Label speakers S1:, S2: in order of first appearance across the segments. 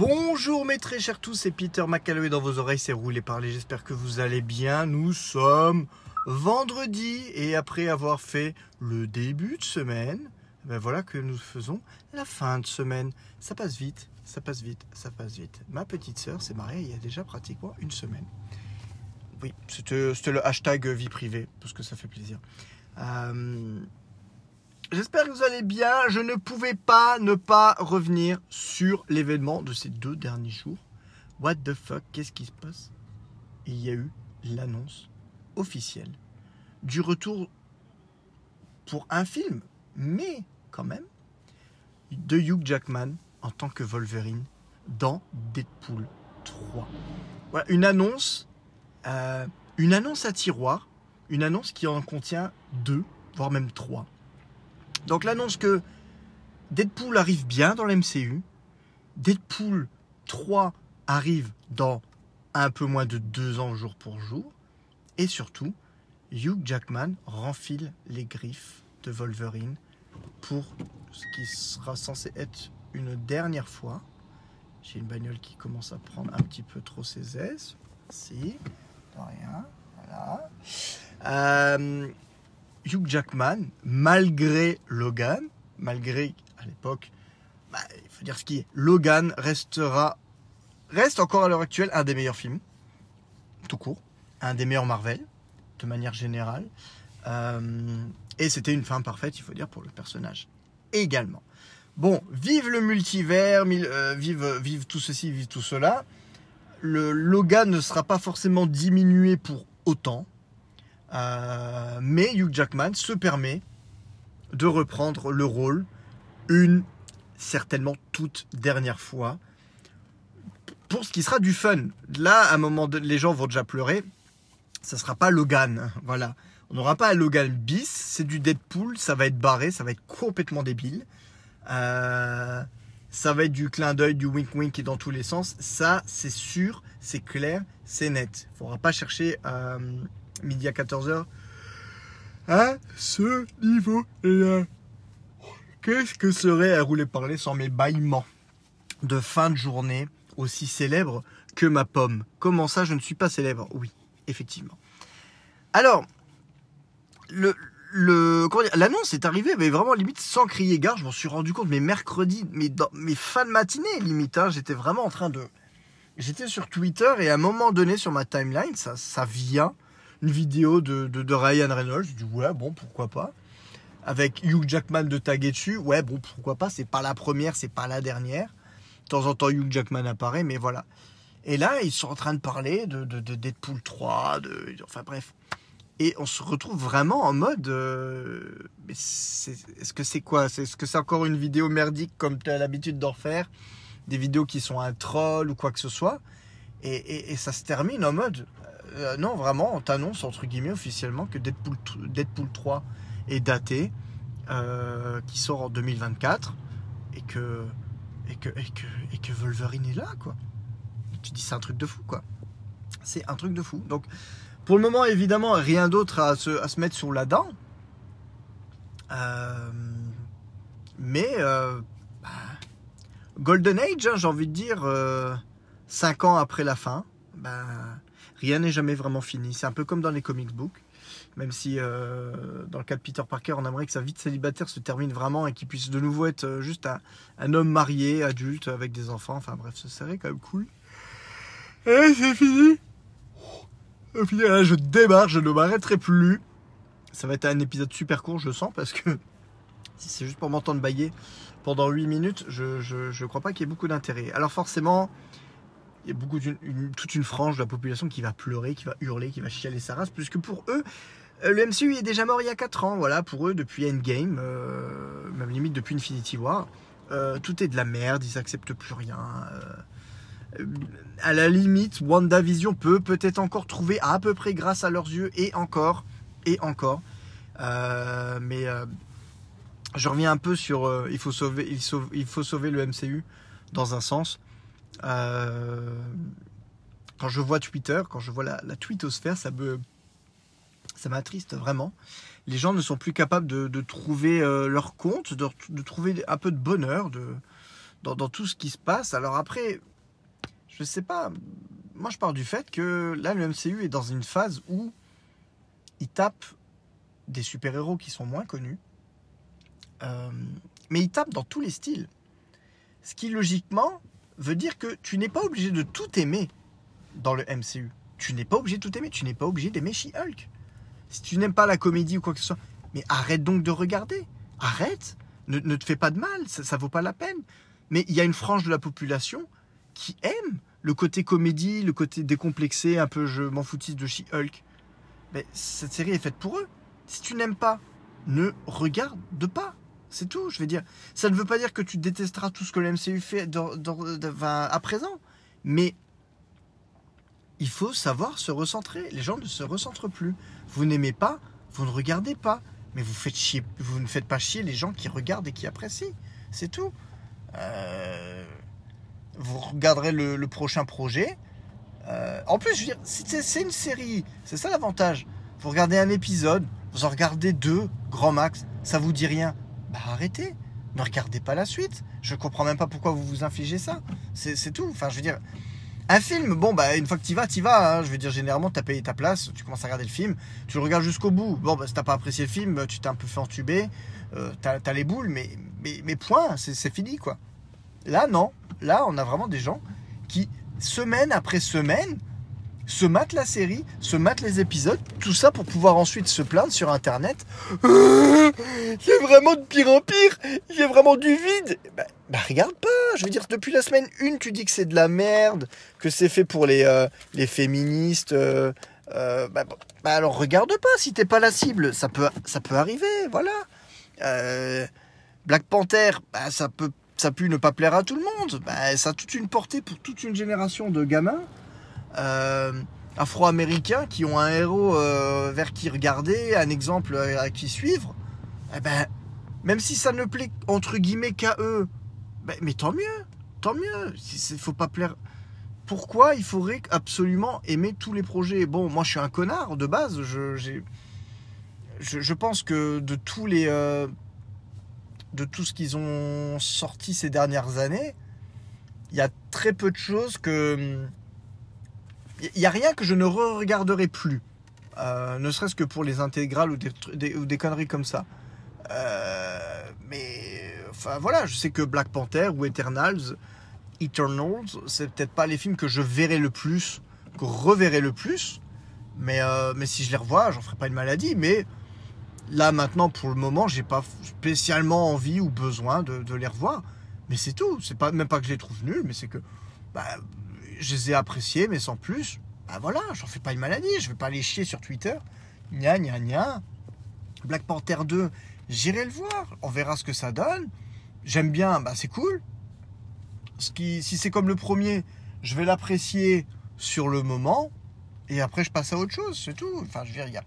S1: Bonjour mes très chers tous, c'est Peter McCalloway dans vos oreilles, c'est Roulé Parler, j'espère que vous allez bien. Nous sommes vendredi et après avoir fait le début de semaine, ben voilà que nous faisons la fin de semaine. Ça passe vite, ça passe vite, ça passe vite. Ma petite sœur s'est mariée il y a déjà pratiquement une semaine. Oui, c'était le hashtag vie privée, parce que ça fait plaisir. Euh, J'espère que vous allez bien. Je ne pouvais pas ne pas revenir sur l'événement de ces deux derniers jours. What the fuck, qu'est-ce qui se passe? Il y a eu l'annonce officielle du retour pour un film, mais quand même, de Hugh Jackman en tant que Wolverine dans Deadpool 3. Voilà, une annonce, euh, une annonce à tiroir, une annonce qui en contient deux, voire même trois. Donc l'annonce que Deadpool arrive bien dans l'MCU, Deadpool 3 arrive dans un peu moins de deux ans jour pour jour, et surtout, Hugh Jackman renfile les griffes de Wolverine pour ce qui sera censé être une dernière fois. J'ai une bagnole qui commence à prendre un petit peu trop ses aises. Si, rien. Voilà. Euh, Hugh Jackman, malgré Logan, malgré à l'époque, bah, il faut dire ce qui est, Logan restera, reste encore à l'heure actuelle un des meilleurs films, tout court, un des meilleurs Marvel, de manière générale. Euh, et c'était une fin parfaite, il faut dire, pour le personnage également. Bon, vive le multivers, euh, vive, vive tout ceci, vive tout cela. Le Logan ne sera pas forcément diminué pour autant. Euh, mais Hugh Jackman se permet de reprendre le rôle une certainement toute dernière fois pour ce qui sera du fun. Là, à un moment, les gens vont déjà pleurer. Ça sera pas Logan, voilà. On n'aura pas un Logan bis, c'est du Deadpool, ça va être barré, ça va être complètement débile. Euh, ça va être du clin d'œil, du wink wink et dans tous les sens. Ça, c'est sûr, c'est clair, c'est net. Il faudra pas chercher euh, midi à 14h à ce niveau là. Qu'est-ce que serait à rouler parler sans mes bâillements de fin de journée aussi célèbres que ma pomme? Comment ça, je ne suis pas célèbre? Oui, effectivement. Alors, le, l'annonce est arrivée, mais vraiment limite sans crier gare. Je m'en suis rendu compte, mais mercredi, mais dans mes fins de matinée, limite, hein, j'étais vraiment en train de. J'étais sur Twitter et à un moment donné sur ma timeline, ça, ça vient une vidéo de, de, de Ryan Reynolds. Je dis ouais, bon, pourquoi pas. Avec Hugh Jackman de taguer dessus, ouais, bon, pourquoi pas. C'est pas la première, c'est pas la dernière. De temps en temps, Hugh Jackman apparaît, mais voilà. Et là, ils sont en train de parler de, de, de Deadpool 3, de, enfin bref. Et on se retrouve vraiment en mode. euh, Est-ce que c'est quoi? Est-ce que c'est encore une vidéo merdique comme tu as l'habitude d'en faire? Des vidéos qui sont un troll ou quoi que ce soit? Et- et ça se termine en mode. Euh, non, vraiment, on t'annonce entre guillemets officiellement que Deadpool, t- Deadpool 3 est daté, euh, qui sort en 2024 et que, et, que, et, que, Wolverine est là, quoi. Tu dis, c'est un truc de fou, quoi. C'est un truc de fou. Donc, pour le moment, évidemment, rien d'autre à se, mettre sur la dent. Euh, mais bah, Golden Age, hein, j'ai envie de dire, 5 ans après la fin, bah, rien n'est jamais vraiment fini. C'est un peu comme dans les comic books. Même si, euh, dans le cas de Peter Parker, on aimerait que sa vie de célibataire se termine vraiment et qu'il puisse de nouveau être euh, juste un, homme marié, adulte, avec des enfants. Enfin bref, ce serait quand même cool. Et c'est fini au final, là, je démarre, je ne m'arrêterai plus. Ça va être un épisode super court, je sens, parce que si c'est juste pour m'entendre bailler pendant 8 minutes, je, je crois pas qu'il y ait beaucoup d'intérêt. Alors forcément, il y a beaucoup toute une frange de la population qui va pleurer, qui va hurler, qui va chialer sa race, puisque pour eux, euh, le MCU est déjà mort il y a 4 ans. Voilà, pour eux, depuis Endgame, euh, même limite depuis Infinity War, euh, tout est de la merde, ils acceptent plus rien. euh, à la limite, WandaVision peut peut-être encore trouver à peu près grâce à leurs yeux, et encore, et encore. Mais je reviens un peu sur il, faut sauver, il, sauve- il faut sauver le MCU dans un sens. Euh, quand je vois Twitter, quand je vois la, la twittosphère, ça me ça m'attriste vraiment. Les gens ne sont plus capables de, trouver euh, leur compte, de, trouver un peu de bonheur de, dans, tout ce qui se passe. Alors après, je sais pas. Moi, je pars du fait que là, le MCU est dans une phase où il tape des super-héros qui sont moins connus, euh, mais il tape dans tous les styles. Ce qui, logiquement, veut dire que tu n'es pas obligé de tout aimer dans le MCU. Tu n'es pas obligé de tout aimer. Tu n'es pas obligé d'aimer She-Hulk. Si tu n'aimes pas la comédie ou quoi que ce soit, mais arrête donc de regarder. Arrête. Ne, ne te fais pas de mal. Ça, ça vaut pas la peine. Mais il y a une frange de la population qui aime le côté comédie, le côté décomplexé, un peu je m'en foutise de She-Hulk. Mais cette série est faite pour eux. Si tu n'aimes pas, ne regarde pas. C'est tout, je veux dire. Ça ne veut pas dire que tu détesteras tout ce que le MCU fait à présent. Mais il faut savoir se recentrer. Les gens ne se recentrent plus. Vous n'aimez pas, vous ne regardez pas. Mais vous, ne faites pas chier les gens qui regardent et qui apprécient. C'est tout. Euh, vous regarderez le, prochain projet. Euh, en plus, je veux dire, c'est une série. C'est ça l'avantage. Vous regardez un épisode, vous en regardez deux, grand max. Ça vous dit rien. Bah arrêtez. Ne regardez pas la suite. Je comprends même pas pourquoi vous vous infligez ça. C'est tout. Enfin, je veux dire, un film, bon, bah, une fois que tu vas, tu vas. hein. Je veux dire, généralement, tu as payé ta place, tu commences à regarder le film, tu le regardes jusqu'au bout. Bon, bah, si t'as pas apprécié le film, tu t'es un peu fait entuber, euh, t'as as les boules, mais, mais, mais point, c'est fini, quoi. Là, non. Là, on a vraiment des gens qui, semaine après semaine, se matent la série, se matent les épisodes, tout ça pour pouvoir ensuite se plaindre sur Internet. Il y a vraiment de pire en pire, il y a vraiment du vide. Bah, bah, regarde pas, je veux dire, depuis la semaine 1, tu dis que c'est de la merde, que c'est fait pour les, euh, les féministes. euh, euh, bah, bah, alors regarde pas, si t'es pas la cible, ça peut, ça peut arriver, voilà. Black Panther, bah, ça peut ça ne pas plaire à tout le monde. Bah, ça a toute une portée pour toute une génération de gamins afro-américains qui ont un héros euh, vers qui regarder, un exemple à, qui suivre. Eh ben, même si ça ne plaît entre guillemets qu'à eux, ben, mais tant mieux, tant mieux. Il faut pas plaire. Pourquoi il faudrait absolument aimer tous les projets? Bon, moi je suis un connard de base. Je, je, je pense que de tous les euh, de tout ce qu'ils ont sorti ces dernières années, il y a très peu de choses que. Il n'y a rien que je ne re-regarderai plus. Euh, ne serait-ce que pour les intégrales ou des, conneries comme ça. Euh, mais. Enfin voilà, je sais que Black Panther ou Eternals, Eternals, c'est peut-être pas les films que je verrai le plus, que reverrai le plus. Mais, euh, mais si je les revois, j'en ferai pas une maladie. Mais là maintenant, pour le moment, j'ai pas spécialement envie ou besoin de, de les revoir. Mais c'est tout. C'est pas même pas que je les trouve nuls, mais c'est que bah, je les ai appréciés, mais sans plus. Bah voilà, j'en fais pas une maladie. Je vais pas les chier sur Twitter. Gna gna gna. Black Panther 2, j'irai le voir. On verra ce que ça donne. J'aime bien, bah c'est cool. Si c'est comme le premier, je vais l'apprécier sur le moment. Et après, je passe à autre chose, c'est tout. Enfin, je veux dire,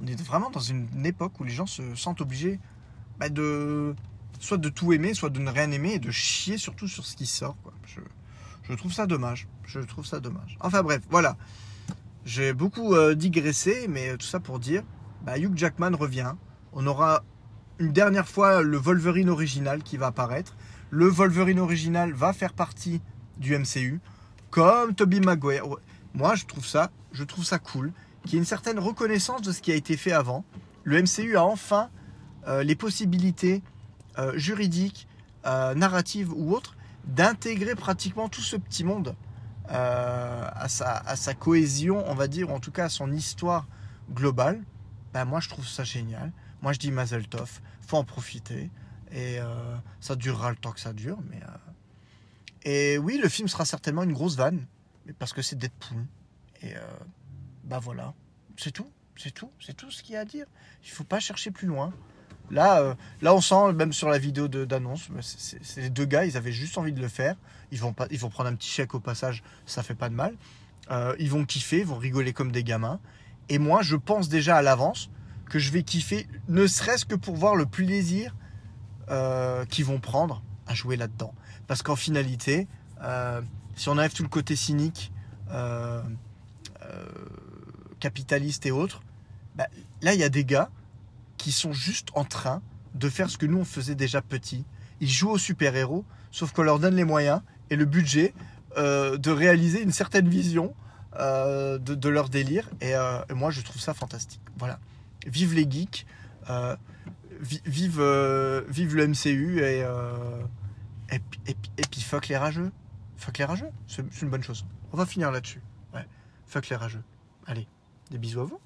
S1: on est vraiment dans une époque où les gens se sentent obligés bah, de soit de tout aimer, soit de ne rien aimer et de chier surtout sur ce qui sort. Je, je trouve ça dommage. Je trouve ça dommage. Enfin bref, voilà. J'ai beaucoup euh, digressé, mais tout ça pour dire, bah, Hugh Jackman revient. On aura une dernière fois le Wolverine original qui va apparaître. Le Wolverine original va faire partie du MCU, comme Tobey Maguire. Moi, je trouve ça, je trouve ça cool, qu'il y ait une certaine reconnaissance de ce qui a été fait avant. Le MCU a enfin euh, les possibilités euh, juridiques, euh, narratives ou autres d'intégrer pratiquement tout ce petit monde euh, à, sa, à sa cohésion, on va dire, ou en tout cas à son histoire globale. Ben, moi, je trouve ça génial. Moi, je dis Mazel Tov, faut en profiter. Et euh, ça durera le temps que ça dure. Mais, euh, Et oui, le film sera certainement une grosse vanne, mais parce que c'est Deadpool. Et bah voilà, c'est tout, c'est tout, c'est tout ce qu'il y a à dire. Il faut pas chercher plus loin. Là, euh, là, on sent même sur la vidéo de- d'annonce, c'est les deux gars, ils avaient juste envie de le faire. Ils vont pas, ils vont prendre un petit chèque au passage, ça fait pas de mal. Euh, ils vont kiffer, ils vont rigoler comme des gamins. Et moi, je pense déjà à l'avance que je vais kiffer, ne serait-ce que pour voir le plaisir euh, qu'ils vont prendre à jouer là-dedans. Parce qu'en finalité, si on enlève tout le côté cynique, capitaliste et autres, bah, là, il y a des gars qui sont juste en train de faire ce que nous, on faisait déjà petit. Ils jouent aux super-héros, sauf qu'on leur donne les moyens et le budget euh, de réaliser une certaine vision euh, de, leur délire. Et, euh, et moi, je trouve ça fantastique. Voilà. Vive les geeks. vi- vive, vive le MCU et, et, puis- fuck les rageux. Fuck les rageux, c'est une bonne chose. On va finir là-dessus. Ouais. Fuck les rageux. Allez, des bisous à vous.